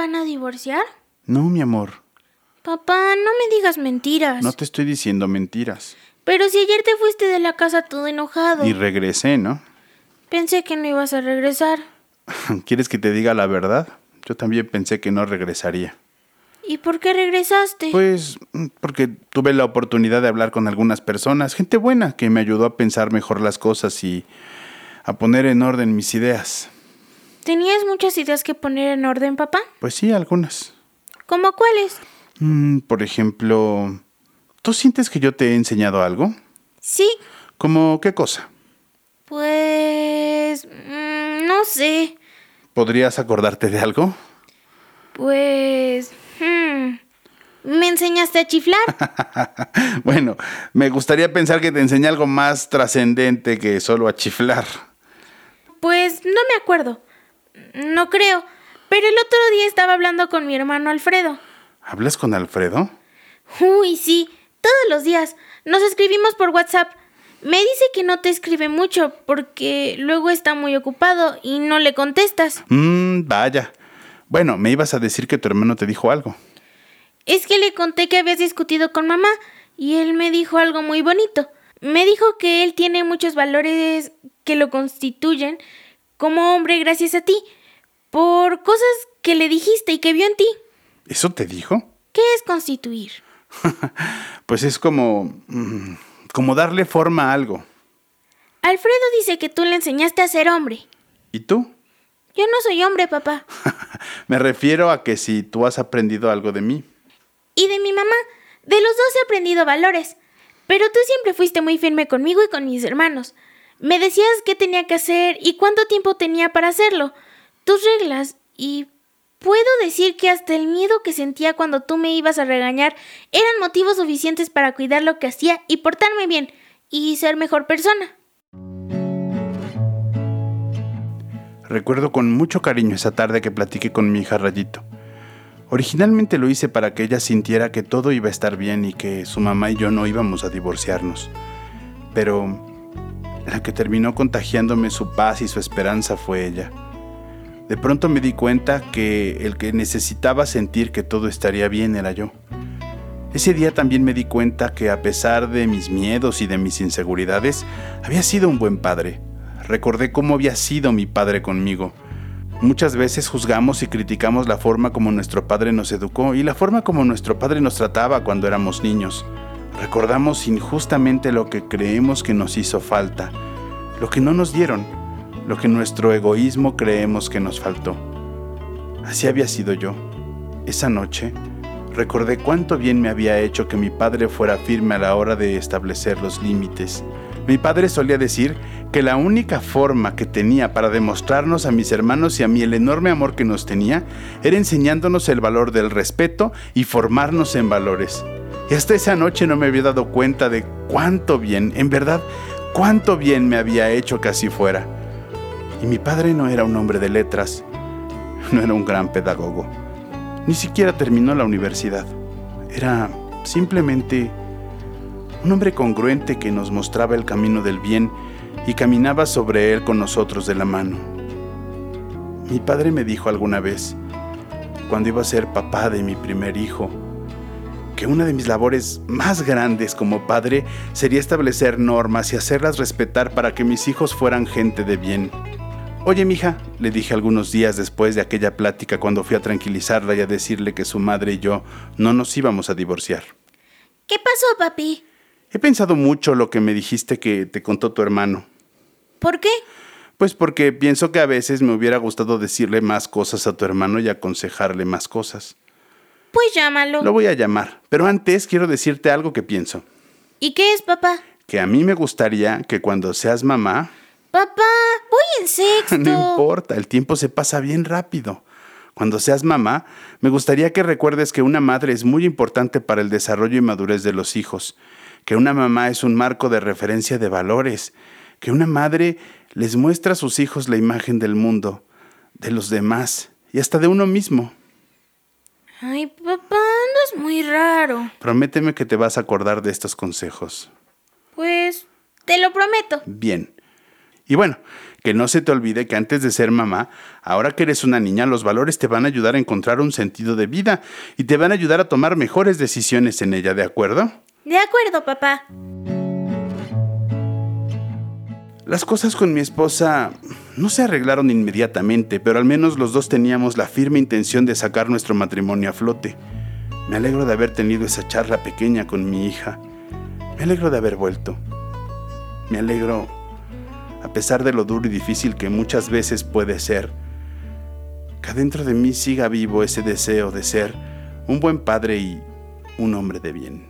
Van a divorciar? No, mi amor, Papá, no me digas mentiras. no te estoy diciendo mentiras. Pero si ayer te fuiste de la casa todo enojado. Y regresé, ¿no? Pensé que no ibas a regresar. ¿Quieres que te diga la verdad? Yo también pensé que no regresaría. ¿Y por qué regresaste? Pues mm, porque tuve la oportunidad de hablar con algunas personas, gente buena, que me ayudó a pensar mejor las cosas y a poner en orden mis ideas. ¿Tenías muchas ideas que poner en orden, papá? Pues sí, algunas. ¿Cómo cuáles? Mm, por ejemplo, ¿tú sientes que yo te he enseñado algo? Sí, ¿Cómo qué cosa? pues... mm, no sé. ¿Podrías acordarte de algo? Pues... hmm, ¿Me enseñaste a chiflar? bueno, me gustaría pensar que te enseñé algo más trascendente que solo a chiflar. Pues no me acuerdo. No creo. Pero el otro día estaba hablando con mi hermano Alfredo. ¿Hablas con Alfredo? Uy, sí, todos los días. Nos escribimos por WhatsApp. Me dice que no te escribe mucho porque luego está muy ocupado y no le contestas. Mmm, vaya. Bueno, me ibas a decir que tu hermano te dijo algo. Es que le conté que habías discutido con mamá y él me dijo algo muy bonito. Me dijo que él tiene muchos valores que lo constituyen como hombre gracias a ti, por cosas que le dijiste y que vio en ti. ¿Eso te dijo? ¿Qué es constituir? Pues es como... mm, como darle forma a algo. Alfredo dice que tú le enseñaste a ser hombre. ¿Y tú? Yo no soy hombre, papá. me refiero a que si tú has aprendido algo de mí. Y de mi mamá. De los dos he aprendido valores. Pero tú siempre fuiste muy firme conmigo y con mis hermanos. Me decías qué tenía que hacer y cuánto tiempo tenía para hacerlo. Tus reglas. Y puedo decir que hasta el miedo que sentía cuando tú me ibas a regañar eran motivos suficientes para cuidar lo que hacía y portarme bien y ser mejor persona. Recuerdo con mucho cariño esa tarde que platiqué con mi hija Rayito. Originalmente lo hice para que ella sintiera que todo iba a estar bien y que su mamá y yo no íbamos a divorciarnos. Pero la que terminó contagiándome su paz y su esperanza fue ella. De pronto me di cuenta que el que necesitaba sentir que todo estaría bien era yo. Ese día también me di cuenta que a pesar de mis miedos y de mis inseguridades, había sido un buen padre. Recordé cómo había sido mi padre conmigo. Muchas veces juzgamos y criticamos la forma como nuestro padre nos educó y la forma como nuestro padre nos trataba cuando éramos niños. Recordamos injustamente lo que creemos que nos hizo falta, lo que no nos dieron, lo que nuestro egoísmo creemos que nos faltó. Así había sido yo. Esa noche, recordé cuánto bien me había hecho que mi padre fuera firme a la hora de establecer los límites. Mi padre solía decir que la única forma que tenía para demostrarnos a mis hermanos y a mí el enorme amor que nos tenía era enseñándonos el valor del respeto y formarnos en valores. Y hasta esa noche no me había dado cuenta de cuánto bien, en verdad, cuánto bien me había hecho que así fuera. Y mi padre no era un hombre de letras, no era un gran pedagogo, ni siquiera terminó la universidad. Era simplemente un hombre congruente que nos mostraba el camino del bien y caminaba sobre él con nosotros de la mano. Mi padre me dijo alguna vez, cuando iba a ser papá de mi primer hijo, que una de mis labores más grandes como padre sería establecer normas y hacerlas respetar para que mis hijos fueran gente de bien. Oye, mija, le dije algunos días después de aquella plática cuando fui a tranquilizarla y a decirle que su madre y yo no nos íbamos a divorciar. ¿Qué pasó, papi? He pensado mucho lo que me dijiste que te contó tu hermano. ¿Por qué? Pues porque pienso que a veces me hubiera gustado decirle más cosas a tu hermano y aconsejarle más cosas. Pues llámalo. Lo voy a llamar, pero antes quiero decirte algo que pienso. ¿Y qué es, papá? Que a mí me gustaría que cuando seas mamá, Papá, voy en sexto. no importa, el tiempo se pasa bien rápido. Cuando seas mamá, me gustaría que recuerdes que una madre es muy importante para el desarrollo y madurez de los hijos, que una mamá es un marco de referencia de valores, que una madre les muestra a sus hijos la imagen del mundo, de los demás y hasta de uno mismo. Ay, papá, andas muy raro. Prométeme que te vas a acordar de estos consejos. Pues, te lo prometo. Bien. Y bueno, que no se te olvide que antes de ser mamá, ahora que eres una niña, los valores te van a ayudar a encontrar un sentido de vida y te van a ayudar a tomar mejores decisiones en ella, ¿de acuerdo? De acuerdo, papá. Las cosas con mi esposa no se arreglaron inmediatamente, pero al menos los dos teníamos la firme intención de sacar nuestro matrimonio a flote. Me alegro de haber tenido esa charla pequeña con mi hija. Me alegro de haber vuelto. Me alegro, a pesar de lo duro y difícil que muchas veces puede ser, que adentro de mí siga vivo ese deseo de ser un buen padre y un hombre de bien.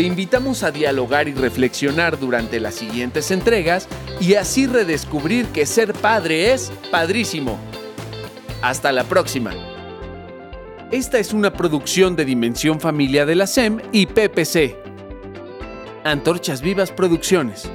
Te invitamos a dialogar y reflexionar durante las siguientes entregas y así redescubrir que ser padre es padrísimo. Hasta la próxima. Esta es una producción de Dimensión Familia de la SEM y PPC. Antorchas Vivas Producciones.